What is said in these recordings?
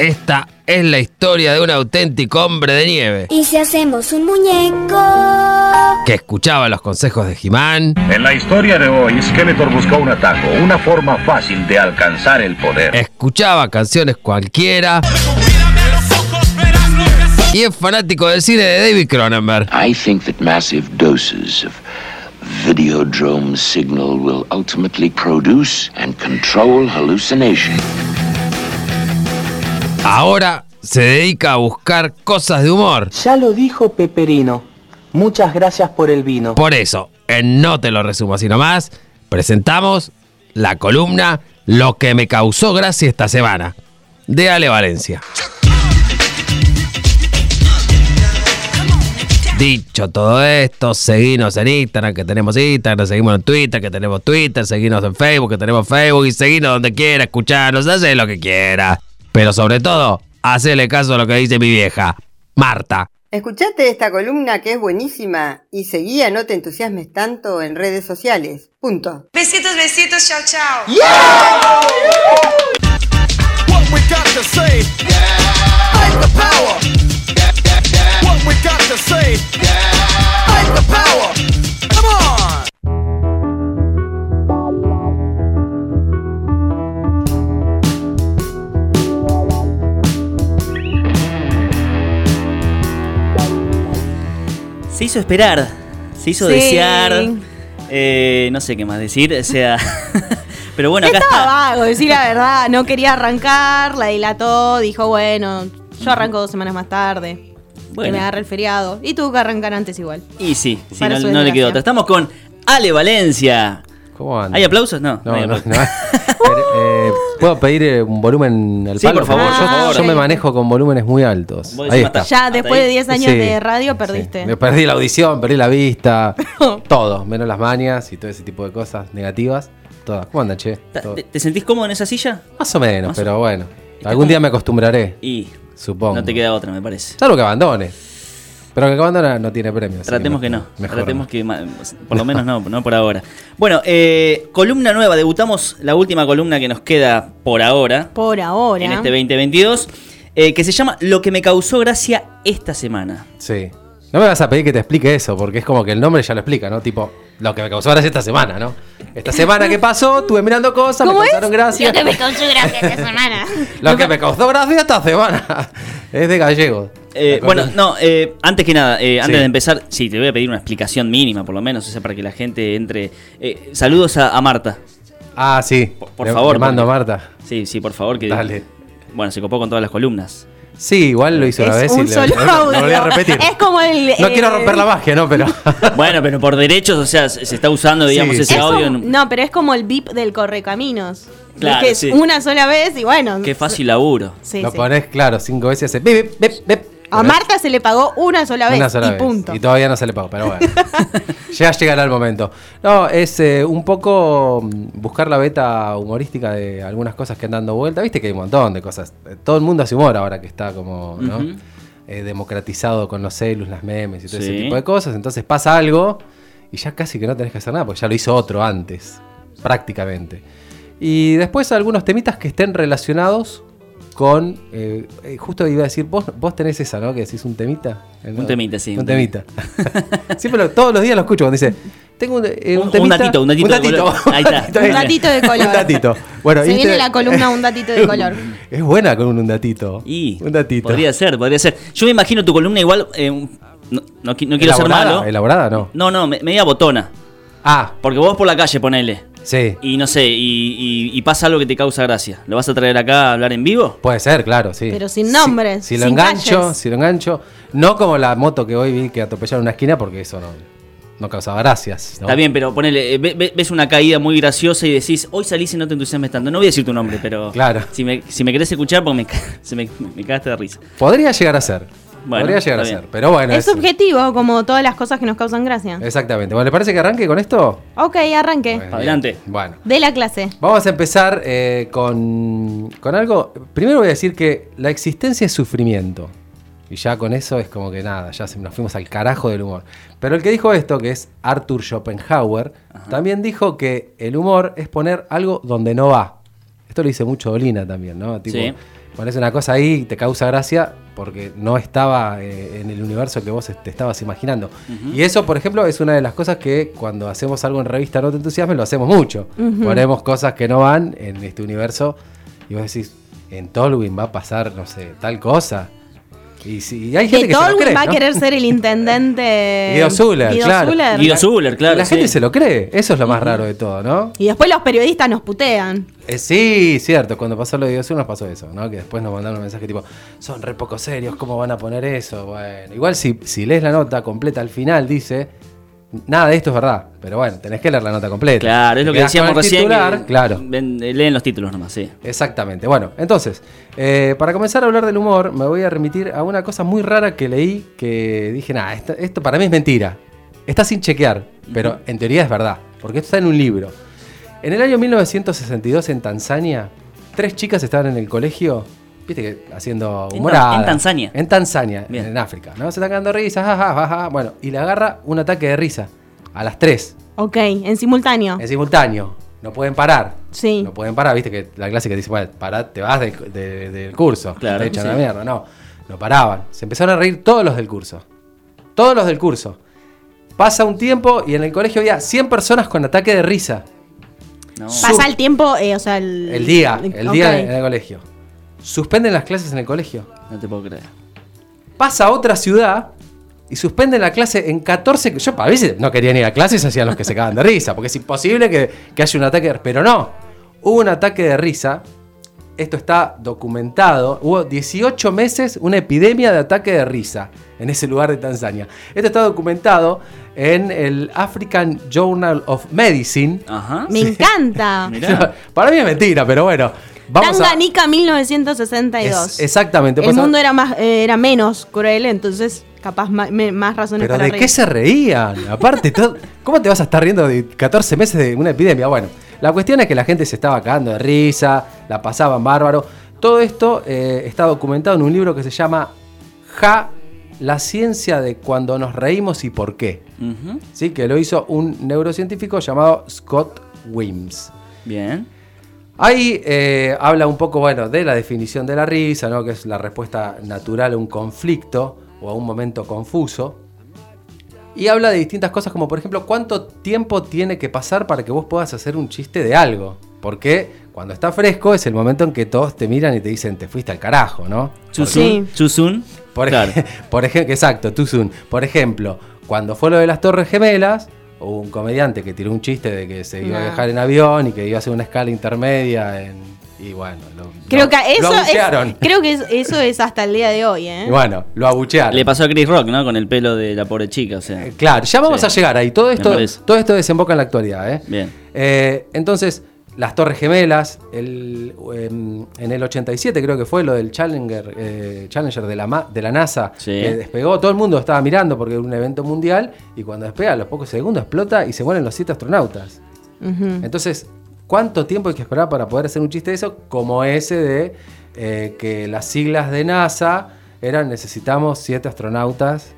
Esta es la historia de un auténtico hombre de nieve ¿Y si hacemos un muñeco? que escuchaba los consejos de Jimán, En la historia de hoy, Skeletor buscó un atajo, una forma fácil de alcanzar el poder. escuchaba canciones cualquiera y es fanático del cine de David Cronenberg. I think that massive doses of Videodrome signal will ultimately produce and control hallucination. Ahora se dedica a buscar cosas de humor. Ya lo dijo Peperino. Muchas gracias por el vino. Por eso, en No te lo resumo así nomás, presentamos la columna Lo que me causó gracia esta semana, de Ale Valencia. Dicho todo esto, seguinos en Instagram, que tenemos Instagram, seguimos en Twitter, que tenemos Twitter, seguinos en Facebook, que tenemos Facebook, y seguinos donde quiera, escucharnos, hace lo que quiera. Pero sobre todo, hacele caso a lo que dice mi vieja, Marta. Escuchate esta columna que es buenísima y seguí a No te entusiasmes tanto en redes sociales. Punto. Besitos, besitos, chao, chao. What we got to say. Fight the power. What we got to say. Fight the power. Come on. Se hizo esperar, se hizo Sí. desear. eh, no sé qué más decir, o sea. pero bueno, acá Estaba está. vago, decir la verdad. No quería arrancar, la dilató, dijo, bueno, yo arranco dos semanas más tarde. Que me agarre el feriado. Y tuvo que arrancar antes igual. Y sí, sí, no, le quedó otra. Estamos con Ale Valencia. ¿Cómo anda? ¿Hay aplausos? No. No, hay no, aplausos. no. Pero, eh, ¿Puedo pedir eh, un volumen al Sí, palo? por favor, yo, por favor. yo me manejo con volúmenes muy altos. Ahí está. Ya después de 10 años Sí, de radio sí. perdiste. Me perdí la audición, perdí la vista, todo, menos las mañas y todo ese tipo de cosas negativas. Todas. ¿Cómo andan, che? Todo. ¿Te, te sentís cómodo en esa silla? Más o menos, Más o- pero bueno. Algún como- día me acostumbraré, Y supongo. no te queda otra, me parece. Salvo que abandone. Pero que abandona no tiene premio. así Tratemos que no. Mejor Tratemos no. que. Por lo menos no, no por ahora. Bueno, eh, columna nueva. Debutamos la última columna que nos queda por ahora. Por ahora. En este 2022. eh, que se llama Lo que me causó gracia esta semana. Sí. No me vas a pedir que te explique eso, porque es como que el nombre ya lo explica, ¿no? Tipo, lo que me causó gracia esta semana, ¿no? Esta semana que pasó, estuve mirando cosas, me causaron gracia. Lo que me causó gracia esta semana. Lo que me causó gracia esta semana. es de gallego. Eh, bueno, no, eh, antes que nada, eh, antes Sí. de empezar, sí, te voy a pedir una explicación mínima, por lo menos, o sea, para que la gente entre. Eh, saludos a, a Marta. Ah, sí. Por, por Le- favor. le mando a Marta. Sí, sí, por favor. Que, Dale. Bueno, se copó con todas las columnas. Sí, igual lo hizo una Es vez un y le- solo lo, lo audio. volví a repetir. Es como el. No eh, quiero romper la magia, ¿no? Pero. Bueno, pero por derechos, o sea, se está usando, digamos, Sí, ese es audio. en- no, pero es como el VIP del correcaminos. Claro, Es que es sí. una sola vez y bueno. Qué fácil laburo. Sí, lo sí. pones, claro, cinco veces y hace. bip, bip, bip, bip. A Marta se le pagó una sola vez Una sola y vez. punto. Y todavía no se le pagó, pero bueno. ya llegará el momento. No, es eh, un poco mm, buscar la beta humorística de algunas cosas que andan dando vuelta. Viste que hay un montón de cosas. Eh, Todo el mundo hace humor ahora que está como ¿no? Eh, democratizado con los celus, las memes y todo ese tipo de cosas. Entonces pasa algo y ya casi que no tenés que hacer nada porque ya lo hizo otro antes, prácticamente. Y después algunos temitas que estén relacionados con. eh, eh, justo iba a decir, vos, vos tenés esa, ¿no? Que decís un temita. Un temita, sí, Un un temita. Siempre lo- todos los días lo escucho cuando dice. Tengo un, eh, un Un- un temita- datito, un datito de color. Ahí está. Un datito de color. Un datito. Bueno, Se viene la columna un datito de color. Es buena con un, un datito. Y un datito. podría ser, podría ser. Yo me imagino tu columna igual. eh, un- no, no qui- no quiero ser malo. ¿Elaborada no? No, no, me- media botona. Ah, Porque vos por la calle ponele. Sí. Y no sé, y, y- y pasa algo que te causa gracia. ¿Lo vas a traer acá a hablar en vivo? Puede ser, claro, sí. Pero sin nombres, Si, si lo sin engancho, calles. si lo engancho. No como la moto que hoy vi que atropellaron una esquina porque eso no, no causaba gracias. ¿no? Está bien, pero ponele, eh, ve- ve- ves una caída muy graciosa y decís, hoy salís y no te entusiasmes tanto. No voy a decir tu nombre, pero Claro. si, me, si me querés escuchar, pues me, ca- se me, me cagaste de risa. Podría llegar a ser. Bueno, Podría llegar a ser. Pero bueno. es subjetivo, como todas las cosas que nos causan gracia. Exactamente. Bueno, ¿le parece que arranque con esto? Ok, arranque. Bueno, Adelante. bien. Bueno. De la clase. Vamos a empezar eh, con, con algo. Primero voy a decir que la existencia es sufrimiento. Y ya con eso es como que nada, ya nos fuimos al carajo del humor. Pero el que dijo esto, que es Arthur Schopenhauer, también dijo que el humor es poner algo donde no va. Esto lo dice mucho Dolina también, ¿no? Tipo, Sí. pones una cosa ahí y te causa gracia porque no estaba eh, en el universo que vos te estabas imaginando. Y eso, por ejemplo, es una de las cosas que cuando hacemos algo en revista No Te Entusiasmes lo hacemos mucho. Ponemos cosas que no van en este universo y vos decís, en Tolwyn va a pasar, no sé, tal cosa. Y, si, y hay gente Que que se lo cree, va a ¿no? querer ser el intendente. Guido Zuller, Guido claro. Zuller. Guido Zuller, claro. la sí. gente se lo cree, eso es lo más raro de todo, ¿no? Y después los periodistas nos putean. Eh, sí, cierto, cuando pasó lo de Guido Zuller nos pasó eso, ¿no? Que después nos mandaron un mensaje tipo, son re poco serios, ¿cómo van a poner eso? Bueno, igual si, si lees la nota completa al final dice, nada de esto es verdad, pero bueno, tenés que leer la nota completa. Claro, es lo que decíamos recién. titular, que claro. eh, leen los títulos nomás, sí. Exactamente. Bueno, entonces, eh, para comenzar a hablar del humor, me voy a remitir a una cosa muy rara que leí que dije, nada, esto, esto para mí es mentira. Está sin chequear, pero en teoría es verdad, porque esto está en un libro. En el año 1962 en Tanzania, tres chicas estaban en el colegio, viste que haciendo En humorada. En Tanzania. En Tanzania, Bien. en África, ¿no? Se están cagando risas, jaja, jaja. Bueno, y le agarra un ataque de risa a las tres, Ok, en simultáneo. en simultáneo. No pueden parar. Sí. No pueden parar, viste que la clase que dice, bueno, pará, te vas del, de- del curso. Claro, te echan sí. la mierda. No, no paraban. Se empezaron a reír todos los del curso. Todos los del curso. Pasa un tiempo y en el colegio había 100 personas con ataque de risa. No. Pasa el tiempo, eh, o sea, el, El día, el día en el colegio. Suspenden las clases en el colegio. No te puedo creer. Pasa a otra ciudad y suspenden la clase en 14. Yo a veces no quería ir a clases, hacían los que se cagan de risa, porque es imposible que, que haya un ataque. de- Pero no, hubo un ataque de risa. Esto está documentado. Hubo 18 meses una epidemia de ataque de risa en ese lugar de Tanzania. Esto está documentado en el African Journal of Medicine. Ajá. Me encanta. Mirá. Para mí es mentira, pero bueno. Vamos a, Tanganica 1962. Es- exactamente. El mundo era más eh, era menos cruel, entonces capaz me- más, razones Pero para ¿de reír. qué se reían? Aparte, todo- ¿cómo te vas a estar riendo de 14 meses de una epidemia? Bueno, la cuestión es que la gente se estaba cagando de risa, la pasaban bárbaro. Todo esto eh, está documentado en un libro que se llama Ja, la ciencia de cuando nos reímos y por qué. ¿Sí? Que lo hizo un neurocientífico llamado Scott Wims. Bien. Ahí eh, habla un poco, bueno, de la definición de la risa, ¿no? Que es la respuesta natural a un conflicto o a un momento confuso. Y habla de distintas cosas, como por ejemplo, cuánto tiempo tiene que pasar para que vos puedas hacer un chiste de algo. Porque cuando está fresco es el momento en que todos te miran y te dicen, te fuiste al carajo, ¿no? Too soon. Por, Claro. ej- por ejemplo, exacto, soon. Por ejemplo, cuando fue lo de las Torres Gemelas, hubo un comediante que tiró un chiste de que se iba a viajar en avión y que iba a hacer una escala intermedia en, y bueno, lo, Creo lo- que lo eso abuchearon. es, creo que es- eso es hasta el día de hoy, ¿eh? Y bueno, lo abuchearon. Le pasó a Chris Rock, ¿no? Con el pelo de la pobre chica, o sea. Eh, Claro, ya vamos Sí. a llegar ahí. Todo esto, todo esto desemboca en la actualidad. ¿eh? Bien. Eh, entonces, las Torres Gemelas, el, em, en el 87 creo que fue lo del Challenger, eh, Challenger de, la, de la NASA, Sí. que despegó, todo el mundo estaba mirando porque era un evento mundial y cuando despega a los pocos segundos explota y se mueren los siete astronautas. Entonces, ¿cuánto tiempo hay que esperar para poder hacer un chiste de eso? Como ese de eh, que las siglas de NASA eran necesitamos siete astronautas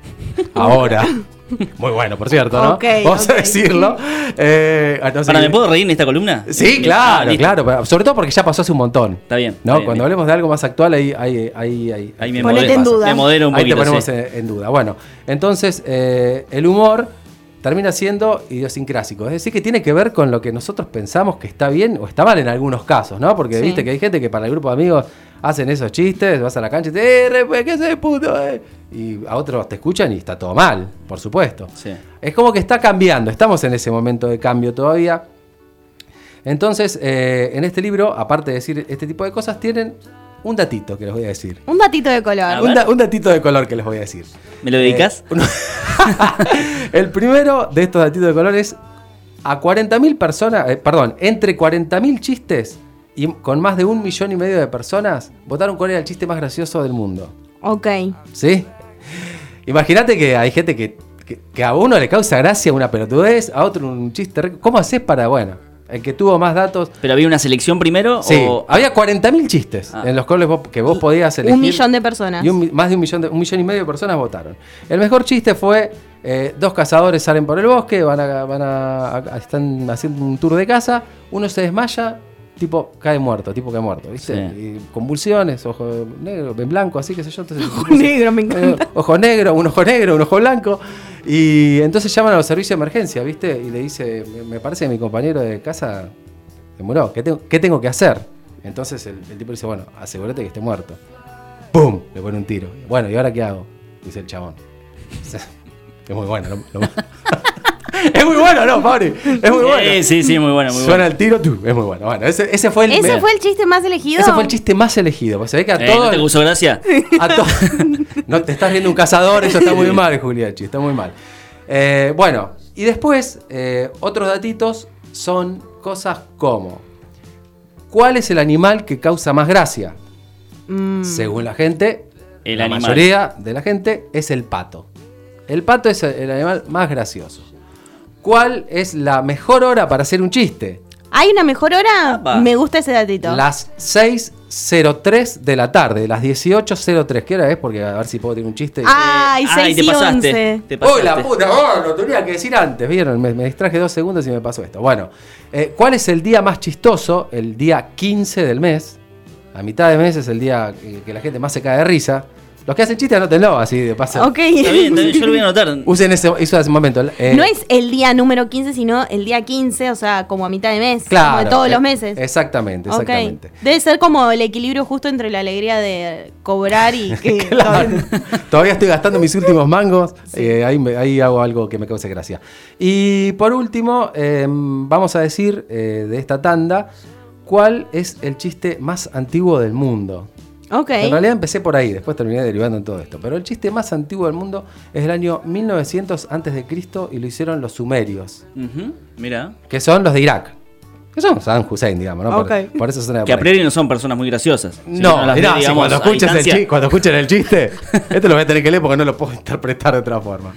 ahora. Muy bueno, por cierto, ¿no? Ok, Vamos a decirlo. Eh, entonces- Para, ¿me puedo reír en esta columna? Sí, Ah, claro, listo. claro. Sobre todo porque ya pasó hace un montón. Está bien. ¿no? está bien, Cuando bien. hablemos de algo más actual, ahí, ahí, ahí, ahí, Ahí me modero, en duda. Me modero un ahí te poquito. ponemos sí. en, en duda. Bueno, entonces eh, el humor termina siendo idiosincrásico. Es decir, que tiene que ver con lo que nosotros pensamos que está bien o está mal en algunos casos, ¿no? Porque Sí. viste que hay gente que para el grupo de amigos hacen esos chistes, vas a la cancha y te, eh, re, ¿qué se puto? eh?". Y a otros te escuchan y está todo mal, por supuesto. Sí. Es como que está cambiando, estamos en ese momento de cambio todavía. Entonces, eh, en este libro, aparte de decir este tipo de cosas, tienen un datito que les voy a decir. Un datito de color. Un, ver. da- un datito de color que les voy a decir. ¿Me lo dedicas? Eh, uno- el primero de estos datitos de color es a 40.000 personas, eh, perdón, entre 40.000 chistes y con más de un millón y medio de personas votaron cuál era el chiste más gracioso del mundo. Ok. ¿Sí? Imagínate que hay gente que, que- que a uno le causa gracia una pelotudez, a otro un chiste. ¿Cómo haces para, bueno, el que tuvo más datos? ¿Pero había una selección primero? Sí, o... había 40.000 chistes Ah. en los cuales vos- que vos podías elegir. Un millón de personas. Y un más de un millón, de, un millón y medio de personas votaron. El mejor chiste fue: eh, dos cazadores salen por el bosque, van a, van a, a- están haciendo un tour de casa, uno se desmaya tipo cae muerto, tipo cae muerto, ¿viste? Y convulsiones, ojo negro, en blanco, así que sé yo. Entonces, Ojo negro, me encanta. eh, ojo negro, un ojo negro, un ojo blanco. Y entonces llaman a los servicios de emergencia, ¿viste? Y le dice, me- me parece que mi compañero de casa se murió, ¿qué tengo, qué tengo que hacer? Entonces el, el tipo dice, bueno, asegúrate que esté muerto. ¡Pum! Le pone un tiro. Bueno, ¿y ahora qué hago? Dice el chabón. Es muy bueno. lo- lo- es muy bueno, ¿no, Fabri? Es muy bueno. Sí, sí, sí, muy bueno, muy Suena bueno. el tiro, tú. Es muy bueno. Bueno, ese, ese fue el... ¿Ese mira, fue el chiste más elegido? ese fue el chiste más elegido. Se ve que a Eh, todos... ¿No te puso gracia? A to- no te estás viendo un cazador, eso está muy mal, Juliachi, está muy mal. Eh, bueno, y después, eh, otros datitos son cosas como: ¿Cuál es el animal que causa más gracia? Mm. Según la gente, El la animal. mayoría de la gente es el pato. El pato es el animal más gracioso. ¿Cuál es la mejor hora para hacer un chiste? ¿Hay una mejor hora? Apa. Me gusta ese datito. Las 6.03 de la tarde, las 18.03. ¿Qué hora es? Porque a ver si puedo tener un chiste. Ay, Ay, 6 te y pasaste. 11. Te pasaste. ¡Uy, la puta! Oh, lo tenía que decir antes, ¿vieron? Me, me distraje dos segundos y me pasó esto. Bueno, eh, ¿cuál es el día más chistoso? El día 15 del mes. A mitad de mes es el día que, que la gente más se cae de risa. Los que hacen chistes, anótenlo, así de paso. Ok. Está bien, está bien, yo lo voy a anotar. Usen ese, eso ese momento. eh, no es el día número 15, sino el día 15, o sea, como a mitad de mes. claro, Como de todos eh, los meses. Exactamente, exactamente. Debe ser como el equilibrio justo entre la alegría de cobrar y que. Claro. Todavía estoy gastando mis últimos mangos. eh, ahí, me- ahí hago algo que me cause gracia. Y por último, eh, vamos a decir eh, de esta tanda, ¿cuál es el chiste más antiguo del mundo? Ok. En realidad empecé por ahí, después terminé derivando en todo esto. Pero el chiste más antiguo del mundo es el año 1900 a.C. y lo hicieron los sumerios, Ujú, Mira. que son los de Irak. Que son Saddam Hussein, digamos, ¿no? Por- eso son de Que a priori no son personas muy graciosas. Si No, si digamos, cuando, escuches el distancia- chi- cuando escuchen el chiste, esto lo voy a tener que leer porque no lo puedo interpretar de otra forma.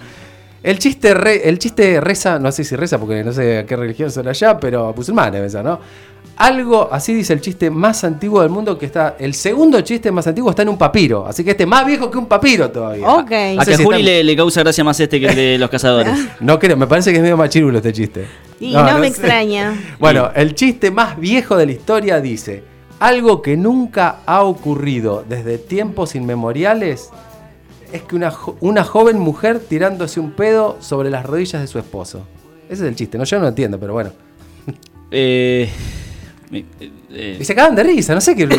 El chiste, re- el chiste reza, no sé si reza porque no sé a qué religión son allá, pero musulmanes, ¿no? Algo, así dice el chiste más antiguo del mundo, que está, el segundo chiste más antiguo está en un papiro, así que este es más viejo que un papiro todavía. Ok. No A que si Juli está- le, le causa gracia más este que el de los cazadores. No creo, me parece que es medio machirulo este chiste. Y no, me sé. extraña. Bueno, el chiste más viejo de la historia dice, algo que nunca ha ocurrido desde tiempos inmemoriales es que una, jo- una joven mujer tirándose un pedo sobre las rodillas de su esposo. Ese es el chiste, no yo no lo entiendo, pero bueno. Eh, eh, eh, Y se cagan de risa, no sé qué...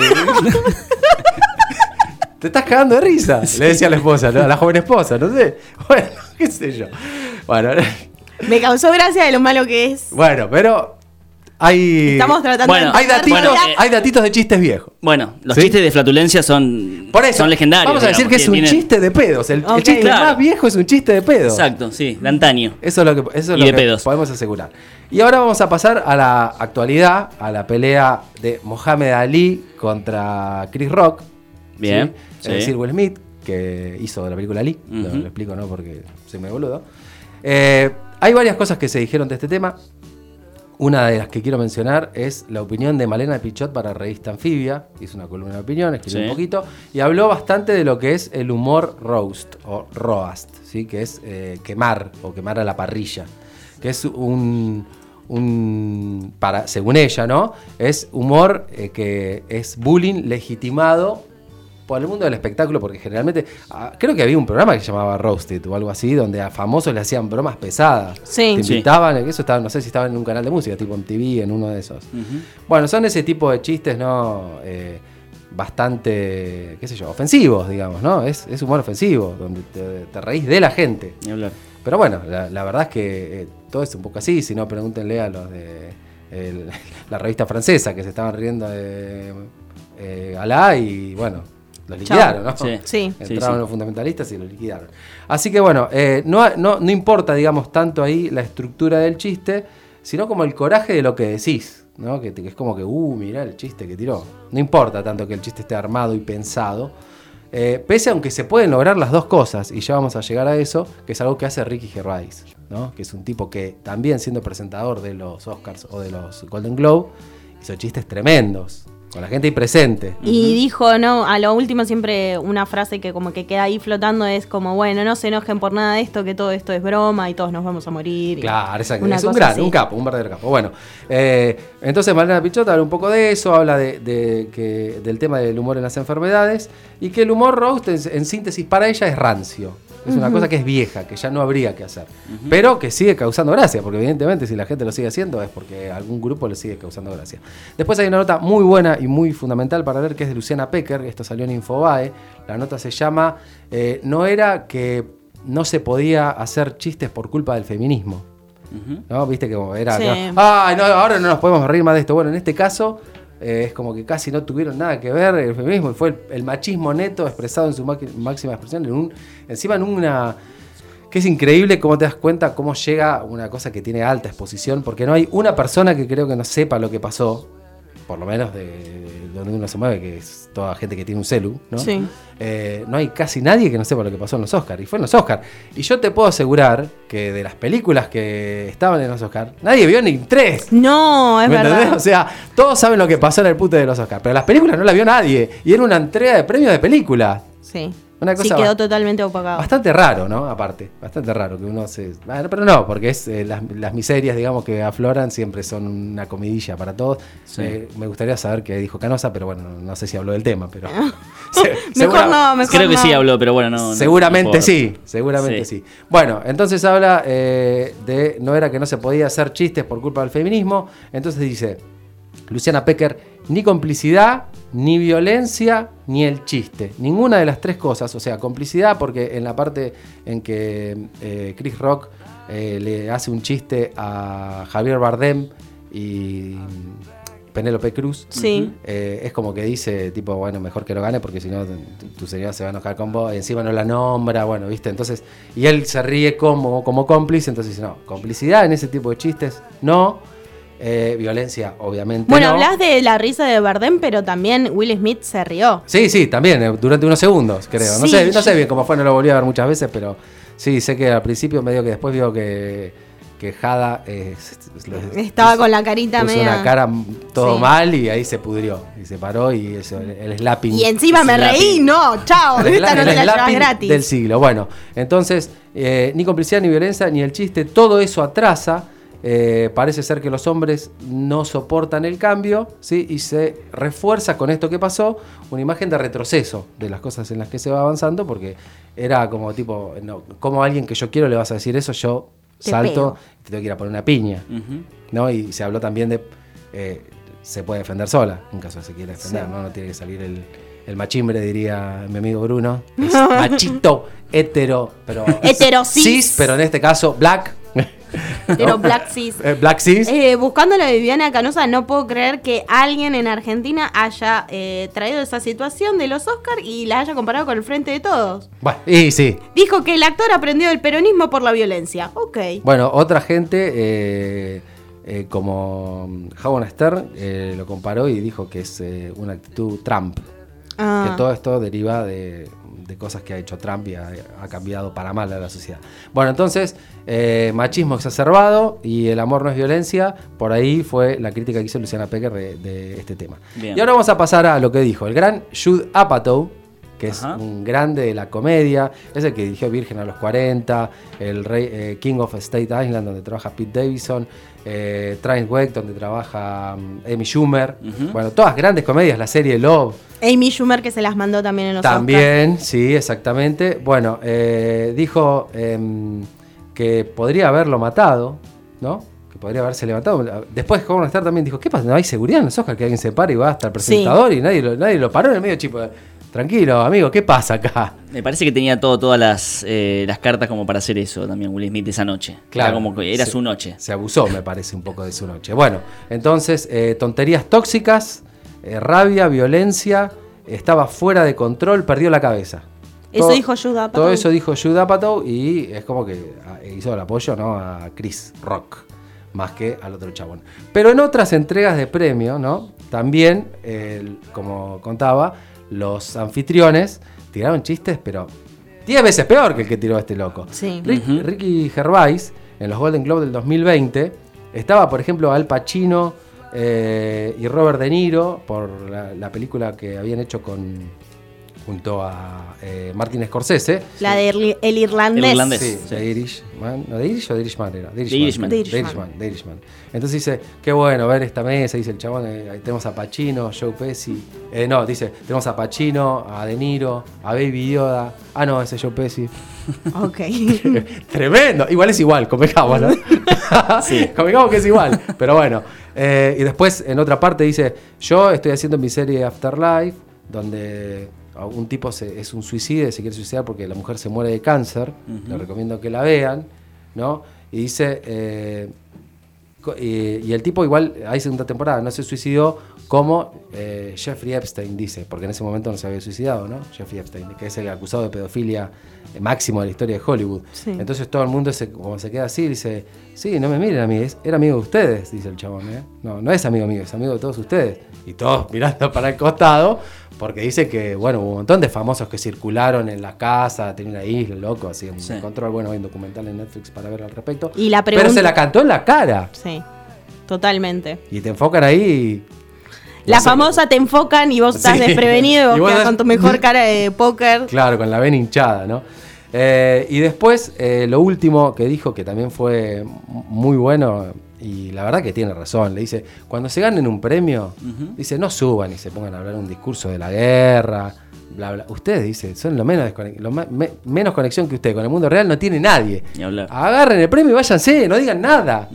Te estás cagando de risa, le decía a la esposa, ¿no? a la joven esposa, no sé. Bueno, qué sé yo. Bueno, Me causó gracia de lo malo que es. bueno pero hay... Estamos tratando Bueno, de. Hay datitos, Bueno, eh, hay datitos de chistes viejos. bueno, los ¿Sí? chistes de flatulencia son, Por eso, son legendarios. vamos a decir digamos, que es un chiste de pedos. El, chiste Claro. más viejo es un chiste de pedos. Exacto, sí, de antaño. Eso es lo que, eso es Y lo que pedos. podemos asegurar. Y ahora vamos a pasar a la actualidad, a la pelea de Mohamed Ali contra Chris Rock. Bien, Es sí. decir, Will Smith, que hizo la película Ali. lo, Ujú. lo explico, ¿no? Porque soy muy boludo. Eh, hay varias cosas que se dijeron de este tema. Una de las que quiero mencionar es la opinión de Malena Pichot para Revista Anfibia. Hizo una columna de opinión, escribió Sí. un poquito. Y habló bastante de lo que es el humor roast o roast, ¿sí? que es eh, quemar o quemar a la parrilla. Que es un, un para, según ella, ¿no? Es humor eh, que es bullying legitimado por el mundo del espectáculo, porque generalmente, ah, creo que había un programa que se llamaba Roasted o algo así, donde a famosos le hacían bromas pesadas. Sí. Te Sí. invitaban, eso estaba, no sé si estaba en un canal de música, tipo MTV, en uno de esos. Bueno, son ese tipo de chistes, ¿no? Eh, bastante, qué sé yo, ofensivos, digamos, ¿no? Es, es humor ofensivo, donde te, te reís de la gente. Ni hablar. Pero bueno, la, la verdad es que eh, todo es un poco así, si no, pregúntenle a los de el- la revista francesa que se estaban riendo de eh, Alá y bueno, los liquidaron, ¿no? Sí. Sí. Entraron sí. los fundamentalistas y lo liquidaron. Así que bueno, eh, no, no, no importa, digamos, tanto ahí la estructura del chiste, sino como el coraje de lo que decís, ¿no? Que, es como que, uh, mirá el chiste que tiró. No importa tanto que el chiste esté armado y pensado. eh, pese a aunque se pueden lograr las dos cosas, y ya vamos a llegar a eso, que es algo que hace Ricky Gervais, ¿no? Que es un tipo que también siendo presentador de los Oscars o de los Golden Globe, hizo chistes tremendos. Con la gente ahí presente. Y dijo, no, a lo último siempre una frase que como que queda ahí flotando es como, bueno, no se enojen por nada de esto, que todo esto es broma y todos nos vamos a morir. Claro, exacto. Es un gran, así. un capo, un verdadero capo. Bueno, eh, entonces Malena Pichot habla un poco de eso, habla de, de que, del tema del humor en las enfermedades y que el humor roast, en, en síntesis, para ella es rancio. Es una cosa que es vieja, que ya no habría que hacer. Pero que sigue causando gracia, porque evidentemente si la gente lo sigue haciendo es porque algún grupo le sigue causando gracia. Después hay una nota muy buena y muy fundamental para leer que es de Luciana Pecker, esto salió en Infobae. La nota se llama eh, No era que no se podía hacer chistes por culpa del feminismo. ¿No? Viste que era. Sí. Ay, no, ahora no nos podemos reír más de esto. Bueno, en este caso. Eh, es como que casi no tuvieron nada que ver el feminismo y fue el, machismo neto expresado en su máxima expresión en un, encima en una que es increíble cómo te das cuenta cómo llega una cosa que tiene alta exposición porque no hay una persona que creo que no sepa lo que pasó por lo menos de donde uno se mueve que es toda gente que tiene un celu ¿no? Sí. Eh, no hay casi nadie que no sepa lo que pasó en los Oscars. Y fue en los Oscars. Y yo te puedo asegurar que de las películas que estaban en los Oscars, nadie vio ni tres. No, es ¿Me entendés? verdad. O sea, todos saben lo que pasó en el puto de los Oscars. Pero las películas no la vio nadie. Y era una entrega de premios de películas. Sí. Una Sí, cosa quedó ba- totalmente opacado. Bastante raro, ¿no? Aparte, bastante raro que uno se... Bueno, pero no, porque es eh, las, las miserias, digamos, que afloran siempre son una comidilla para todos. Sí. Eh, me gustaría saber qué dijo Canosa, pero bueno, no, sé si habló del tema, pero... Mejor no, mejor Creo que no. sí habló, pero bueno, no. seguramente no sí, seguramente sí. Bueno, entonces habla eh, de no era que no se podía hacer chistes por culpa del feminismo. Entonces dice Luciana Pecker, ni complicidad, ni violencia, ni el chiste. Ninguna de las tres cosas. O sea, complicidad porque en la parte en que eh, Chris Rock eh, le hace un chiste a Javier Bardem y Penélope Cruz. Sí. Eh, es como que dice, tipo, bueno, mejor que lo gane porque si no tu, señora se va a enojar con vos y encima no la nombra, bueno, ¿viste? Entonces, y él se ríe como, como cómplice, entonces dice, no, complicidad en ese tipo de chistes, no. Eh, violencia, obviamente. Bueno, no. hablas de la risa de Bardem, pero también Will Smith se rió. Sí, sí, también, eh, durante unos segundos, creo. No, sé, no sé bien cómo fue, no lo volví a ver muchas veces, pero sí, sé que al principio medio que después vio que, que Jada eh, Estaba con la carita media. una cara todo Sí. mal y ahí se pudrió. Y se paró y eso, el, el slapping. Y encima me slapping. reí, no, chao, El esta no te la llevas gratis. Del siglo. Bueno, entonces, ni complicidad, ni violencia, ni el chiste, todo eso atrasa. Eh, parece ser que los hombres no soportan el cambio, ¿sí? Y se refuerza con esto que pasó una imagen de retroceso de las cosas en las que se va avanzando, porque era como tipo, no, como a alguien que yo quiero le vas a decir eso, yo Te salto pego. y te tengo que ir a poner una piña. ¿no? Y se habló también de. eh, se puede defender sola, en caso se quiera defender, Sí. ¿no? No tiene que salir el, el machimbre, diría mi amigo Bruno. Es machito, hetero, pero. Hetero cis. cis, pero en este caso, black. Pero. Black Cis. Eh, black cis. Eh, buscando la Viviana Canosa, no puedo creer que alguien en Argentina haya eh, traído esa situación de los Oscars y la haya comparado con el frente de todos. Bueno, y sí. Dijo que el actor aprendió del peronismo por la violencia. Ok. Bueno, otra gente, como Howard Stern, lo comparó y dijo que es una actitud Trump. Ah. Que todo esto deriva de, de cosas que ha hecho Trump y ha, ha cambiado para mal a la sociedad. Bueno, entonces, eh, machismo exacerbado y el amor no es violencia. Por ahí fue la crítica que hizo Luciana Pecker de, de este tema. Bien. Y ahora vamos a pasar a lo que dijo el gran Jude Apatow, que es Ajá. un grande de la comedia, es el que dirigió Virgen a los 40, el rey, eh, King of State Island, donde trabaja Pete Davidson, eh, Train donde trabaja mm, Amy Schumer. Bueno, todas grandes comedias, la serie Love. Amy Schumer que se las mandó también en los También, sí, exactamente. Bueno, eh, dijo em, que podría haberlo matado, ¿no? Que podría haberse levantado. Después Howard Stern también dijo, ¿qué pasa? No hay seguridad en los Oscars que alguien se pare y va hasta el presentador y nadie lo, nadie lo paró en el medio, chico. Tranquilo, amigo, ¿qué pasa acá? Me parece que tenía todo, todas las, eh, las cartas como para hacer eso también Will Smith esa noche. Era como que era se- su noche. Se abusó, me parece, un poco de su noche. Bueno, entonces, eh, tonterías tóxicas, eh, rabia, violencia, estaba fuera de control, perdió la cabeza. Eso Todo- dijo Jude Apatow. Todo eso dijo Jude Apatow y es como que ah, hizo el apoyo ¿no? a Chris Rock, más que al otro chabón. Pero en otras entregas de premio, ¿no? También, como contaba, los anfitriones tiraron chistes, pero 10 veces peor que el que tiró este loco. Sí. Rick- Ricky Gervais, en los Golden Globe del 2020, estaba, por ejemplo, Al Pacino eh, y Robert De Niro por la, la película que habían hecho con junto a eh, Martin Scorsese. La de Irli- El Irlandés. Sí, The Irishman. ¿No, The Irish o The Irishman era? The Irishman. The Irishman. Irishman, Irishman. Entonces dice, qué bueno ver esta mesa, dice el chabón, eh, tenemos a Pacino, Joe Pesci. Eh, no, dice, tenemos a Pacino, a De Niro, a Baby Yoda. Ah, no, ese es Joe Pesci. Ok. Tremendo. Igual es igual, convengamos, ¿no? convengamos que es igual. Pero bueno. Eh, y después, en otra parte, dice: Yo estoy haciendo mi serie Afterlife, donde un tipo se- es un suicida y se quiere suicidar porque la mujer se muere de cáncer. Les recomiendo que la vean, ¿no? Y dice. eh, y, y el tipo, igual, hay segunda temporada, no se suicidó como eh, Jeffrey Epstein dice, porque en ese momento no se había suicidado, ¿no? Jeffrey Epstein, que es el acusado de pedofilia eh, máximo de la historia de Hollywood. Sí. Entonces todo el mundo se, como se queda así, dice, sí, no me miren a mí, es- era amigo de ustedes, dice el chabón, ¿eh? No, no es amigo mío, es amigo de todos ustedes. Y todos mirando para el costado, porque dice que, bueno, hubo un montón de famosos que circularon en la casa, tenía una isla, loco, así, un Sí. control, bueno, hay un documental en Netflix para ver al respecto. Y la Pero se la cantó en la cara. Sí, totalmente. Y te enfocan ahí y... La famosa te enfocan y vos estás Sí. desprevenido y vos Y vos quedás das- con tu mejor cara de póker. Claro, con la vena hinchada, ¿no? Eh, y después, eh, lo último que dijo, que también fue muy bueno, y la verdad que tiene razón, le dice, cuando se ganen un premio, dice, no suban y se pongan a hablar un discurso de la guerra, bla, bla. Ustedes, dice, son lo menos, lo me- menos conexión que ustedes con el mundo real, no tiene nadie. Agarren el premio y váyanse, no digan nada.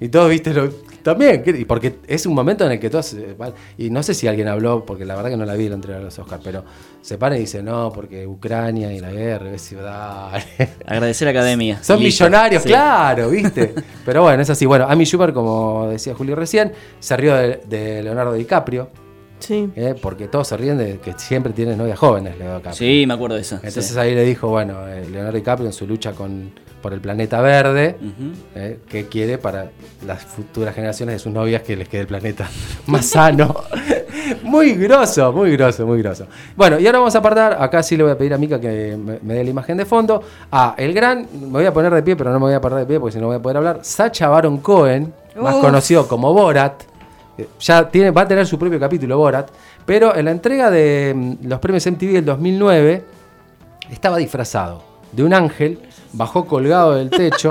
Y todos, viste, lo- también, porque es un momento en el que todos, eh, y no sé si alguien habló, porque la verdad que no la vi la entrega de los Oscars, pero se paran y dicen, no, porque Ucrania y la guerra, es ciudad. Agradecer a Academia. Son Listo. millonarios, Sí. claro, ¿viste? Pero bueno, es así. Bueno, Amy Schumer, como decía Julio recién, se rió de, de Leonardo DiCaprio. Sí. eh, porque todos se ríen de que siempre tiene novias jóvenes, Leonardo DiCaprio. Sí, me acuerdo de esa. Entonces sí. ahí le dijo, bueno, eh, Leonardo DiCaprio en su lucha con, por el planeta verde, Ujú. eh, ¿qué quiere para las futuras generaciones de sus novias que les quede el planeta más sano? muy grosso, muy grosso, muy grosso. Bueno, y ahora vamos a apartar, acá sí le voy a pedir a Mica que me, me dé la imagen de fondo, a el gran, me voy a poner de pie, pero no me voy a parar de pie porque si no voy a poder hablar, Sacha Baron Cohen, más Uf. conocido como Borat, eh, ya tiene, va a tener su propio capítulo Borat, pero en la entrega de mm, los premios MTV del 2009 estaba disfrazado de un ángel, bajó colgado del techo,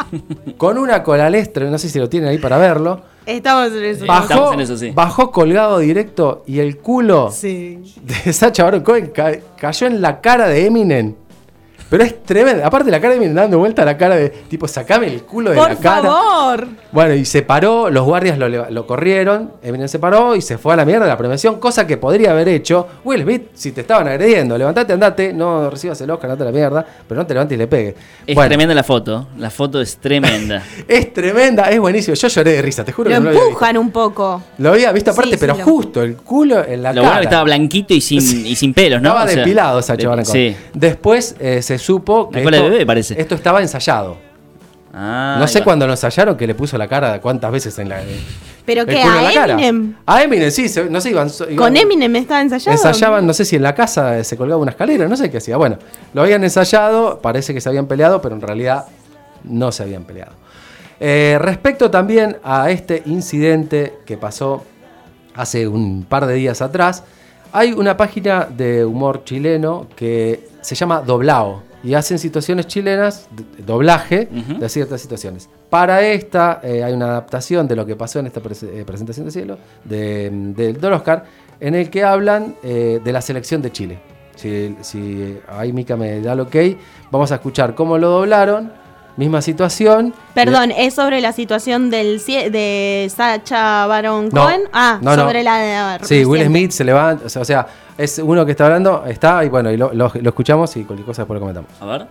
con una colalestra, no sé si lo tienen ahí para verlo, Estamos en eso. bajó, Estamos en eso, sí. bajó colgado directo y el culo Sí. de Sacha Baron Cohen ca- cayó en la cara de Eminem. Pero es tremendo. Aparte la cara de Eminem dando vuelta a la cara de tipo, sacame el culo de Por la cara. favor. Bueno, y se paró, los guardias lo, lo corrieron, Eminem se paró y se fue a la mierda de la premiación, cosa que podría haber hecho Will Smith si te estaban agrediendo. Levantate, andate, no recibas el Oscar, andate a la mierda, pero no te levantes y le pegues. Es Bueno, tremenda la foto. La foto es tremenda. es tremenda, es buenísimo. Yo lloré de risa, te juro Lo que no lo había visto. empujan un poco. Lo había visto aparte, Sí, sí, pero lo- justo el culo en la Lo cara. bueno que estaba blanquito y sin, y sin pelos, ¿no? Estaba O sea, depilado de- Cohen. Sí. Después eh, se supo que esto, de bebé, parece. esto estaba ensayado. Ah, no sé cuándo lo ensayaron que le puso la cara cuántas veces en la ¿Pero la ¿A cara. Eminem? A Eminem, sí, se- no sé, iban, so- iban- ¿Con Eminem estaba ensayado? Ensayaban, no sé si en la casa eh, se colgaba una escalera, no sé qué hacía. Bueno, lo habían ensayado, parece que se habían peleado, pero en realidad no se habían peleado. Eh, respecto también a este incidente que pasó hace un par de días atrás, hay una página de humor chileno que se llama Doblao y hacen situaciones chilenas, de- doblaje de ciertas situaciones. Para esta eh, hay una adaptación de lo que pasó en esta eh, presentación de cielo de, del del Oscar, en el que hablan eh, de la selección de Chile. Si, si ahí Mica me da el ok, vamos a escuchar cómo lo doblaron, misma situación. Perdón, ¿es sobre la situación del de Sacha Baron No, Cohen? Ah, no, no. sobre la de Sí, Will. Smith se levanta, o sea, o sea, es uno que está hablando, está, y bueno, y lo, lo- lo escuchamos y cualquier cosa después lo comentamos. A ver.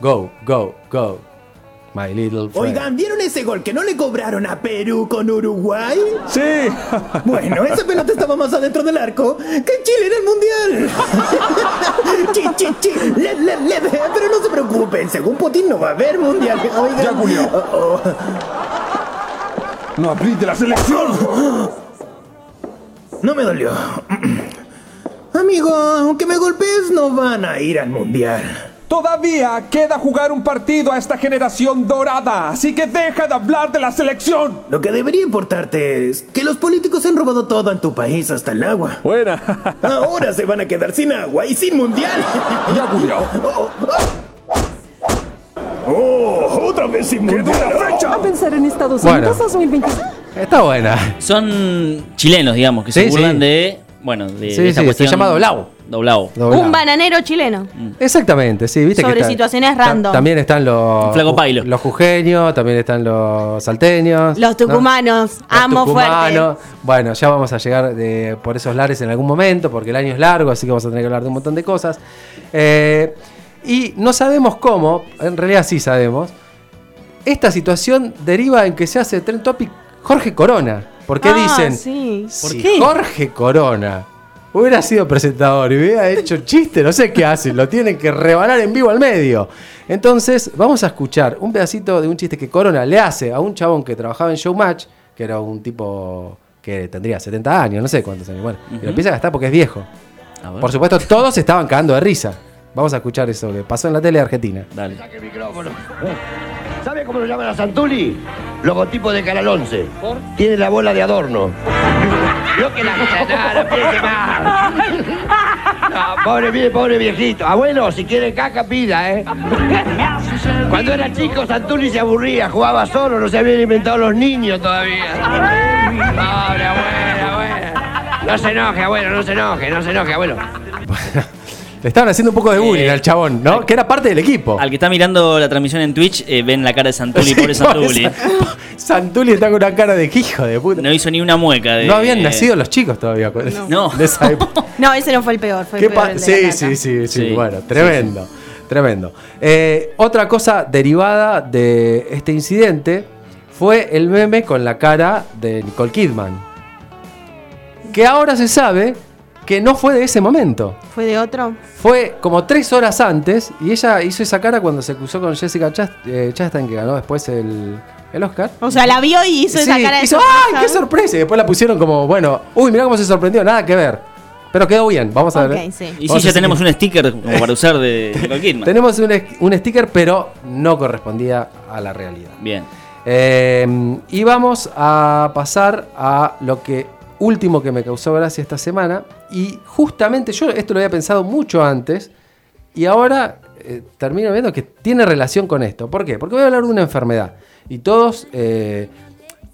Go, go, go. My little friend. Oigan, ¿vieron ese gol que no le cobraron a Perú con Uruguay? Sí. Bueno, esa pelota estaba más adentro del arco que Chile en el Mundial. chi, chi, chi. Le, le, le. Pero no se preocupen, según Putin no va a haber Mundial. Oigan. Ya, Julio. Oh, oh. No apriete la selección. No me dolió. Amigo, aunque me golpees, no van a ir al Mundial. Todavía queda jugar un partido a esta generación dorada, así que deja de hablar de la selección. Lo que debería importarte es que los políticos han robado todo en tu país hasta el agua. Buena. Ahora se van a quedar sin agua y sin mundial. Ya murió. Oh, otra vez sin mundial. A pensar en Estados Bueno. Unidos 2020. Está buena. Son chilenos, digamos, que se Sí, burlan sí. de. Bueno, de, Sí, de esta sí, se cuestión. llama doblao. Doblao. Un bananero chileno. Exactamente, sí, viste Sobre que situaciones ta- random. También están los Flaco Pailo. los jujeños, también están los salteños. Los ¿no? tucumanos. Los Amo tucumanos. fuerte. Bueno, ya vamos a llegar de- por esos lares en algún momento, porque el año es largo, así que vamos a tener que hablar de un montón de cosas. Eh, y no sabemos cómo, en realidad sí sabemos, esta situación deriva en que se hace Trend Topic Jorge Corona. ¿Por qué Ah, dicen? sí. si Jorge Corona hubiera sido presentador y hubiera hecho chiste, no sé qué hacen, lo tienen que rebanar en vivo al medio. Entonces, vamos a escuchar un pedacito de un chiste que Corona le hace a un chabón que trabajaba en Showmatch, que era un tipo que tendría 70 años, no sé cuántos años. Bueno, y Ujú. lo empieza a gastar porque es viejo. A ver. Por supuesto, todos estaban cagando de risa. Vamos a escuchar eso que pasó en la tele argentina. Dale. el micrófono. ¿Sabe cómo lo llaman a Santuli? Logotipo de Canal 11. Tiene la bola de adorno. Lo que la no, no piense más. No, pobre, vie- pobre viejito. Abuelo, si quiere caca, pida, ¿eh? Cuando era chico, Santuli se aburría, jugaba solo, no se habían inventado los niños todavía. Pobre abuelo, abuelo. No se enoje, abuelo, no se enoje, no se enoje, abuelo. Le estaban haciendo un poco de bullying Eh, al chabón, ¿no? Que era parte del equipo. Al que está mirando la transmisión en Twitch, eh, ven la cara de Santuli, Sí, pobre Santuli. Santuli está con una cara de hijo de puta. No hizo ni una mueca. De, No habían nacido los chicos todavía con No. de esa época. No, ese no fue el peor. Fue el ¿Qué peor pa- el de sí, sí, sí, sí, Sí, bueno, sí, tremendo, tremendo. Eh, otra cosa derivada de este incidente fue el meme con la cara de Nicole Kidman. Que ahora se sabe que no fue de ese momento. ¿Fue de otro? Fue como tres horas antes y ella hizo esa cara cuando se cruzó con Jessica Chast- eh, Chastain, que ganó después el, el Oscar. O sea, la vio y hizo esa cara de hizo, sorpresa. ¡Ay, qué sorpresa! Y después la pusieron como, bueno, uy, mirá cómo se sorprendió, nada que ver. Pero quedó bien, vamos a ver. Sí. Y a ya tenemos si- un sticker como para usar de Nicole Kidman. Tenemos un, un sticker, pero no correspondía a la realidad. Bien. Eh, y vamos a pasar a lo que último que me causó gracia esta semana. Y justamente yo esto lo había pensado mucho antes. Y ahora eh, termino viendo que tiene relación con esto. ¿Por qué? Porque voy a hablar de una enfermedad. Y todos, eh,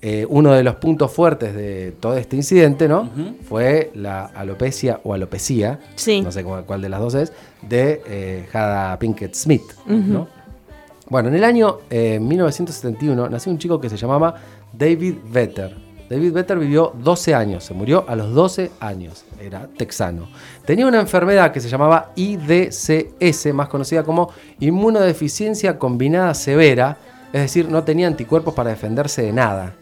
eh, uno de los puntos fuertes de todo este incidente, ¿no? Fue la alopecia o alopecia, Sí. no sé cuál, cuál de las dos es, de eh, Jada Pinkett Smith, ¿no? Bueno, en el año eh, 1971 nació un chico que se llamaba David Vetter. David Vetter vivió 12 años, se murió a los 12 años, era texano. Tenía una enfermedad que se llamaba IDCS, más conocida como inmunodeficiencia combinada severa, es decir, no tenía anticuerpos para defenderse de nada.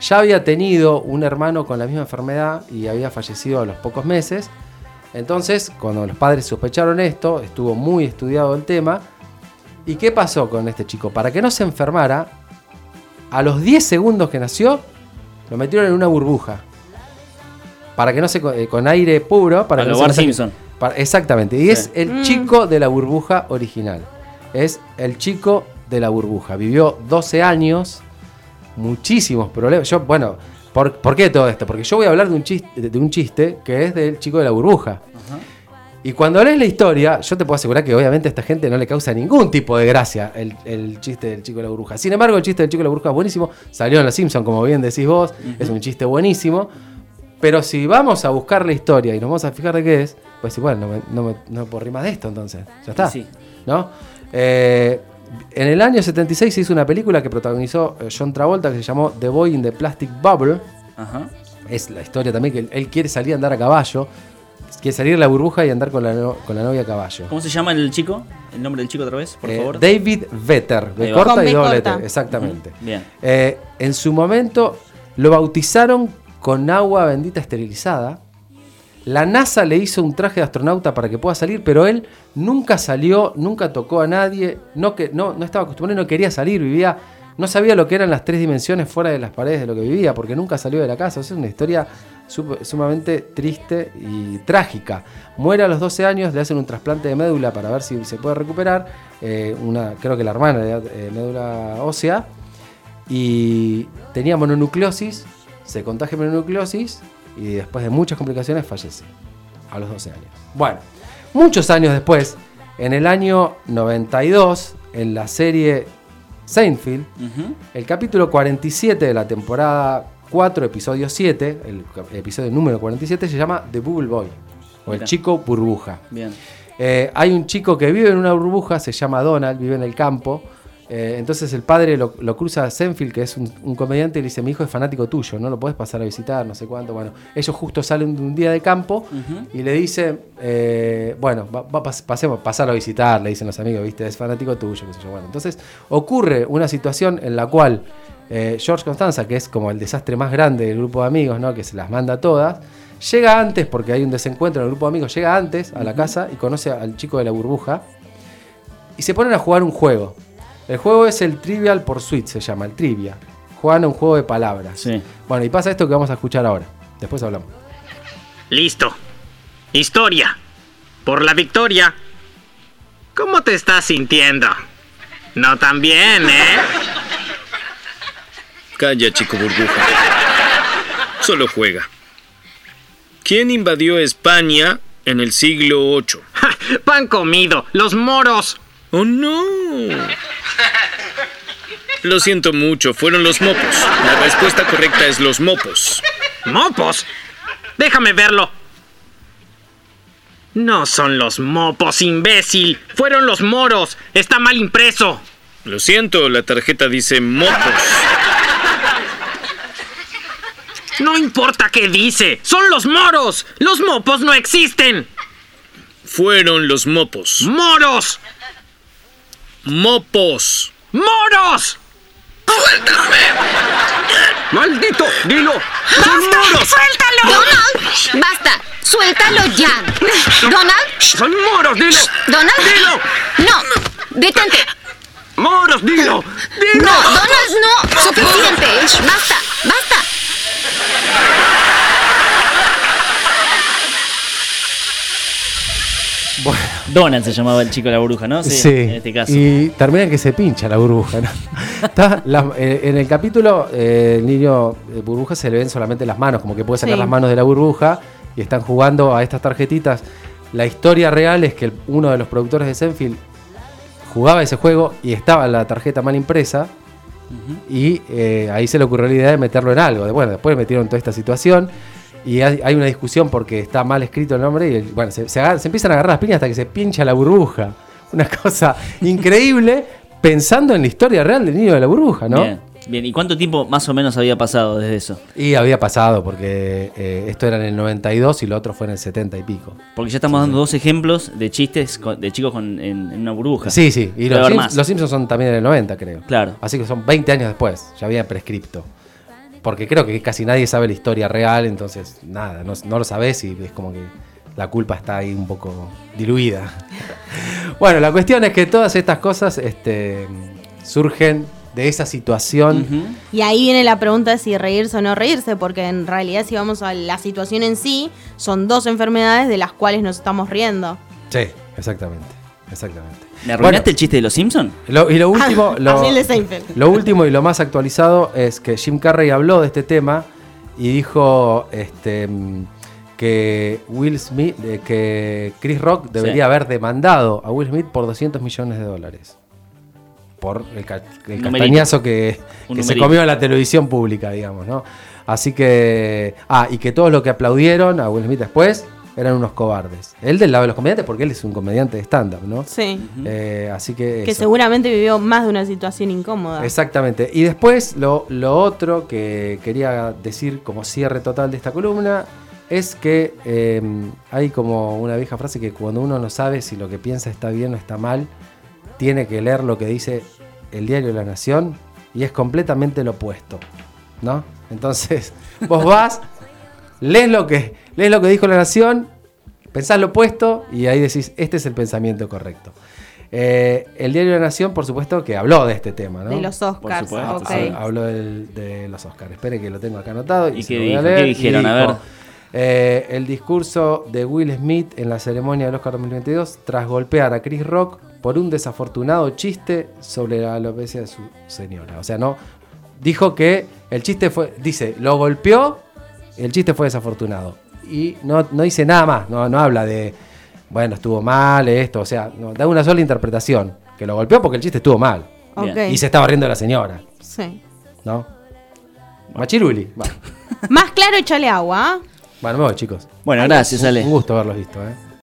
Ya había tenido un hermano con la misma enfermedad y había fallecido a los pocos meses. Entonces, cuando los padres sospecharon esto, estuvo muy estudiado el tema. ¿Y qué pasó con este chico? Para que no se enfermara, a los 10 segundos que nació, lo metieron en una burbuja. Para que no se. eh, con aire puro. Para A que lo no se Simpson. para- exactamente. Y Sí. es el Mm. chico de la burbuja original. Es el chico de la burbuja. Vivió 12 años, muchísimos problemas. Yo, bueno, ¿por, por qué todo esto? Porque yo voy a hablar de un chiste, de un chiste que es del chico de la burbuja. Y cuando lees la historia, yo te puedo asegurar que obviamente a esta gente no le causa ningún tipo de gracia el, el chiste del chico de la burbuja. Sin embargo, el chiste del chico de la burbuja es buenísimo. Salió en Los Simpsons, como bien decís vos. Es un chiste buenísimo. Pero si vamos a buscar la historia y nos vamos a fijar de qué es, pues igual, no me, no me, no puedo de esto entonces. Ya está. Sí. ¿No? Eh, en el año 76 se hizo una película que protagonizó eh, John Travolta que se llamó The Boy in the Plastic Bubble. Ajá. Es la historia también que él quiere salir a andar a caballo. Quiere salir de la burbuja y andar con la, no- con la novia a caballo. ¿Cómo se llama el chico? ¿El nombre del chico otra vez, por Eh, favor? David Vetter, de corta y doble corta. T, exactamente. Bien. Eh, en su momento lo bautizaron con agua bendita esterilizada. La NASA le hizo un traje de astronauta para que pueda salir, pero él nunca salió, nunca tocó a nadie, no, que, no, no estaba acostumbrado y no quería salir, vivía no sabía lo que eran las tres dimensiones fuera de las paredes de lo que vivía, porque nunca salió de la casa. O sea, es una historia sumamente triste y trágica. Muere a los 12 años, le hacen un trasplante de médula para ver si se puede recuperar. eh, una, creo que la hermana de eh, médula ósea. Y tenía mononucleosis, se contagia mononucleosis y después de muchas complicaciones fallece a los 12 años. Bueno, muchos años después, en el año 92, en la serie Seinfeld, el capítulo 47 de la temporada 4, episodio 7, el episodio número 47, se llama The Bubble Boy, o el chico burbuja. Bien. Eh, hay un chico que vive en una burbuja, se llama Donald, vive en el campo. Eh, entonces el padre lo, lo cruza a Senfield, que es un, un comediante, y le dice, mi hijo es fanático tuyo, no lo podés pasar a visitar, no sé cuánto. Bueno, ellos justo salen de un día de campo y le dicen, eh, bueno, va, va- pas- pasemos, pasarlo a visitar, le dicen los amigos, viste, es fanático tuyo, qué sé yo. Bueno, entonces ocurre una situación en la cual eh, George Constanza, que es como el desastre más grande del grupo de amigos, ¿no? que se las manda a todas, llega antes, porque hay un desencuentro en el grupo de amigos, llega antes a la casa y conoce al chico de la burbuja y se ponen a jugar un juego. El juego es el Trivial Pursuit, se llama, el Trivia. Juegan a un juego de palabras. Bueno, y pasa esto que vamos a escuchar ahora. Después hablamos. Listo. Historia. Por la victoria. ¿Cómo te estás sintiendo? No tan bien, ¿eh? Calla, chico burbuja. Solo juega. ¿Quién invadió España en el siglo VIII? Pan comido, los moros. ¡Oh, no! Lo siento mucho, fueron los mopos. La respuesta correcta es los mopos. ¿Mopos? Déjame verlo. No son los mopos, imbécil. Fueron los moros. Está mal impreso. Lo siento, la tarjeta dice mopos. No importa qué dice. Son los moros. Los mopos no existen. Fueron los mopos. ¡Moros! ¡Mopos! ¡Moros! ¡Suéltame! ¡Maldito! ¡Dilo! ¡Son moros! ¡Suéltalo! ¡Donald! ¡Basta! ¡Suéltalo ya! ¿Donald? ¡Son moros! ¡Dilo! ¿Donald? ¡Dilo! ¡No! ¡Detente! ¡Moros! ¡Dilo! ¡Dilo! ¡No! ¡Donald, no! ¡Suficiente! ¡Basta! ¡Basta! Donald se llamaba el chico de la bruja, ¿no? Sí, En este caso. y termina que se pincha la burbuja. ¿no? Está la- eh, en el capítulo, eh, el niño de burbuja se le ven solamente las manos, como que puede sacar Sí. las manos de la burbuja y están jugando a estas tarjetitas. La historia real es que uno de los productores de Senfield jugaba ese juego y estaba la tarjeta mal impresa. Y eh, ahí se le ocurrió la idea de meterlo en algo. Bueno, después metieron toda esta situación. Y hay, una discusión porque está mal escrito el nombre. Y bueno, se, se agar- se empiezan a agarrar las piñas hasta que se pincha la burbuja. Una cosa increíble pensando en la historia real del niño de la burbuja, ¿no? Bien, bien. ¿Y cuánto tiempo más o menos había pasado desde eso? Y había pasado porque eh, esto era en el 92 y lo otro fue en el 70 y pico. Porque ya estamos dando dos ejemplos de chistes con- de chicos con- en, en una burbuja. Sí, sí. Y los, Sims- los Simpsons son también en el 90, creo. Claro. Así que son 20 años después. Ya había prescripto. Porque creo que casi nadie sabe la historia real, entonces nada, no, no lo sabes y es como que la culpa está ahí un poco diluida. bueno, la cuestión es que todas estas cosas este, surgen de esa situación. Y ahí viene la pregunta de si reírse o no reírse, porque en realidad si vamos a la situación en sí, son dos enfermedades de las cuales nos estamos riendo. Sí, exactamente. Exactamente. ¿Me arruinaste el chiste de los Simpsons? Lo- y lo último, lo, último y lo más actualizado es que Jim Carrey habló de este tema y dijo este, que Will Smith, que Chris Rock debería Sí. haber demandado a Will Smith por 200 millones de dólares. Por el, ca- el castañazo que, que se comió en la televisión pública, digamos, ¿no? Así que. Ah, y que todos los que aplaudieron a Will Smith después eran unos cobardes. Él del lado de los comediantes, porque él es un comediante de stand-up, ¿no? Sí. Eh, así que. Que eso. seguramente vivió más de una situación incómoda. Exactamente. Y después lo, lo otro que quería decir como cierre total de esta columna es que eh, hay como una vieja frase que cuando uno no sabe si lo que piensa está bien o está mal, tiene que leer lo que dice el diario de la Nación y es completamente lo opuesto. ¿No? Entonces, vos vas, lees lo que, lees lo que dijo la Nación, pensás lo opuesto y ahí decís, este es el pensamiento correcto. Eh, el diario de la Nación, por supuesto, que habló de este tema, ¿no? De los Oscars, Por supuesto. Habló del- de los Oscars. Espere que lo tengo acá anotado. ¿Y se qué lo voy a dijo? leer. ¿Qué Y dijeron? A dijo, ver. eh, el discurso de Will Smith en la ceremonia del Oscar 2022 tras golpear a Chris Rock por un desafortunado chiste sobre la alopecia de su señora. O sea, no. Dijo que el chiste fue. Dice, lo golpeó, el chiste fue desafortunado. Y no, no dice nada más. No, no habla de. Bueno, estuvo mal esto. O sea, no, da una sola interpretación. Que lo golpeó porque el chiste estuvo mal. Ok. Y se estaba riendo de la señora. Sí. ¿No? Machiruli. Va. Más claro, échale agua. ¿ah? Bueno, me voy, chicos. Bueno, gracias, Ale. Un gusto haberlos visto, ¿eh?